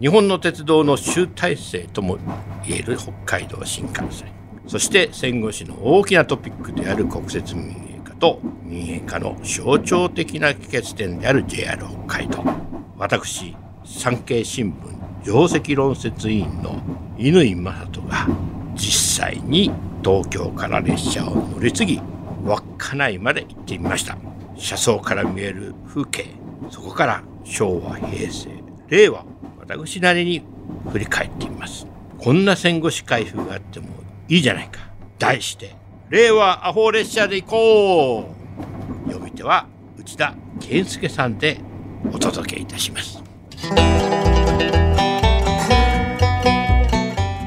日本の鉄道の集大成とも言える北海道新幹線。そして戦後史の大きなトピックである国設民営化と民営化の象徴的な帰結点である JR 北海道。私産経新聞定石論説委員の乾正人が実際に東京から列車を乗り継ぎ稚内まで行ってみました。車窓から見える風景そこから昭和平成。令和私なりに振り返ってみます。こんな戦後史開封があってもいいじゃないか。題して令和アホ列車で行こう読み手は内田健介さんでお届けいたします。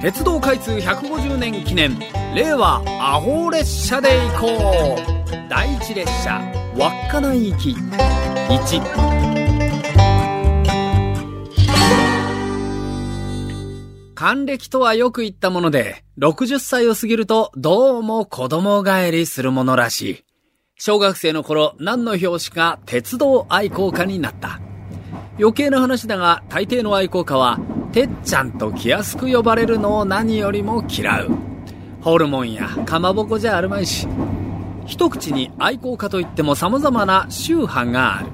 鉄道開通150年記念令和アホ列車で行こう第一列車稚内行き1還暦とはよく言ったもので、60歳を過ぎるとどうも子供帰りするものらしい。小学生の頃何の表紙か鉄道愛好家になった。余計な話だが大抵の愛好家は、てっちゃんと気安く呼ばれるのを何よりも嫌う。ホルモンやかまぼこじゃあるまいし。一口に愛好家といっても様々な宗派がある。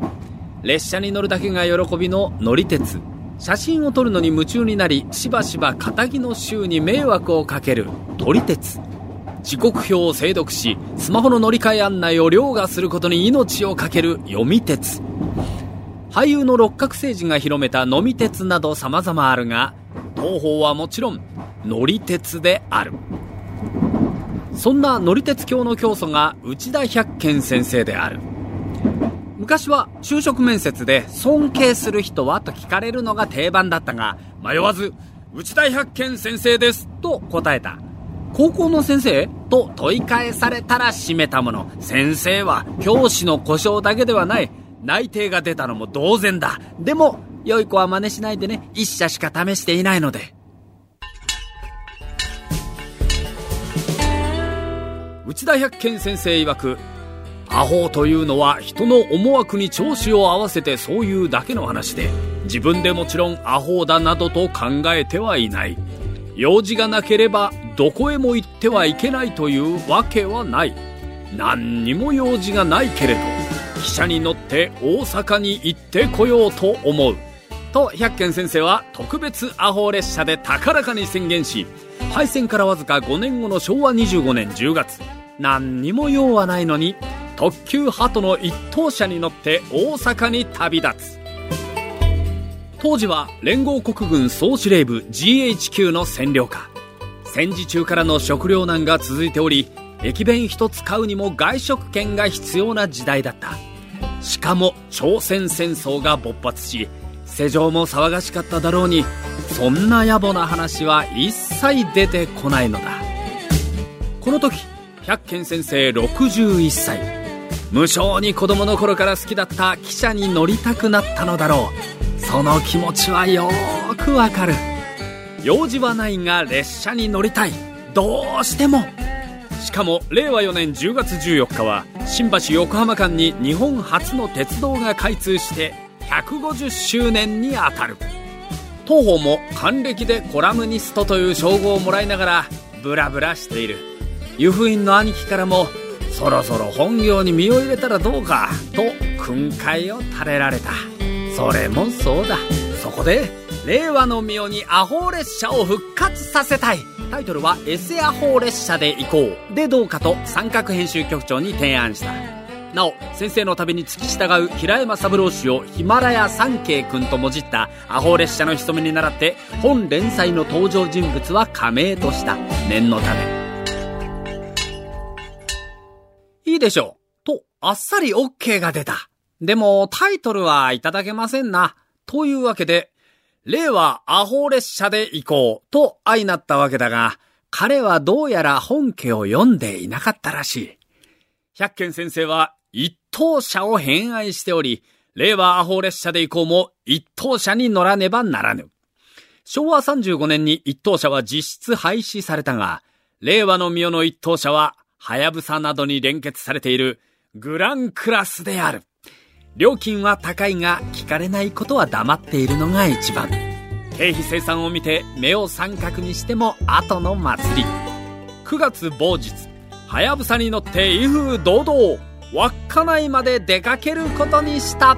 列車に乗るだけが喜びの乗り鉄。写真を撮るのに夢中になりしばしば仇の衆に迷惑をかける撮り鉄。時刻表を精読しスマホの乗り換え案内を凌駕することに命を懸ける読み鉄。俳優の六角星人が広めた飲み鉄など様々あるが東方はもちろん乗り鉄である。そんな乗り鉄教の教祖が内田百軒先生である。昔は就職面接で尊敬する人はと聞かれるのが定番だったが、迷わず、内田百軒先生ですと答えた。高校の先生と問い返されたら閉めたもの。先生は教師の故障だけではない。内定が出たのも同然だ。でも、良い子は真似しないでね。一社しか試していないので。内田百軒先生曰く、アホというのは人の思惑に調子を合わせてそういうだけの話で自分でもちろんアホだなどと考えてはいない。用事がなければどこへも行ってはいけないというわけはない。何にも用事がないけれど汽車に乗って大阪に行ってこようと思う。と百軒先生は特別アホ列車で高らかに宣言し敗戦からわずか5年後の昭和25年10月。何にも用はないのに特急ハトの一等車に乗って大阪に旅立つ。当時は連合国軍総司令部 GHQ の占領下。戦時中からの食糧難が続いており駅弁一つ買うにも外食券が必要な時代だった。しかも朝鮮戦争が勃発し世情も騒がしかっただろうにそんな野暮な話は一切出てこないのだ。この時百軒先生61歳。無性に子供の頃から好きだった汽車に乗りたくなったのだろう。その気持ちはよくわかる。用事はないが列車に乗りたい。どうしても。しかも令和4年10月14日は新橋横浜間に日本初の鉄道が開通して150周年にあたる。当方も還暦でコラムニストという称号をもらいながらブラブラしている。湯布院の兄貴からもそろそろ本業に身を入れたらどうかと訓戒を垂れられた。それもそうだ。そこで令和の御代にアホ列車を復活させたい。タイトルは「エセアホ列車で行こう」でどうかと三角編集局長に提案した。なお先生の旅に付き従う平山三郎氏をヒマラヤ三慶君ともじったアホ列車の潜めに倣って本連載の登場人物は加盟とした。念のため。いいでしょう。と、あっさり OK が出た。でも、タイトルはいただけませんな。というわけで、令和アホ列車で行こうと相なったわけだが、彼はどうやら本家を読んでいなかったらしい。百軒先生は一等車を偏愛しており、令和アホ列車で行こうも一等車に乗らねばならぬ。昭和35年に一等車は実質廃止されたが、令和の御代の一等車ははやぶさなどに連結されているグランクラスである。料金は高いが聞かれないことは黙っているのが一番。経費生産を見て目を三角にしても後の祭り。9月某日はやぶさに乗って威風堂々稚内まで出かけることにした。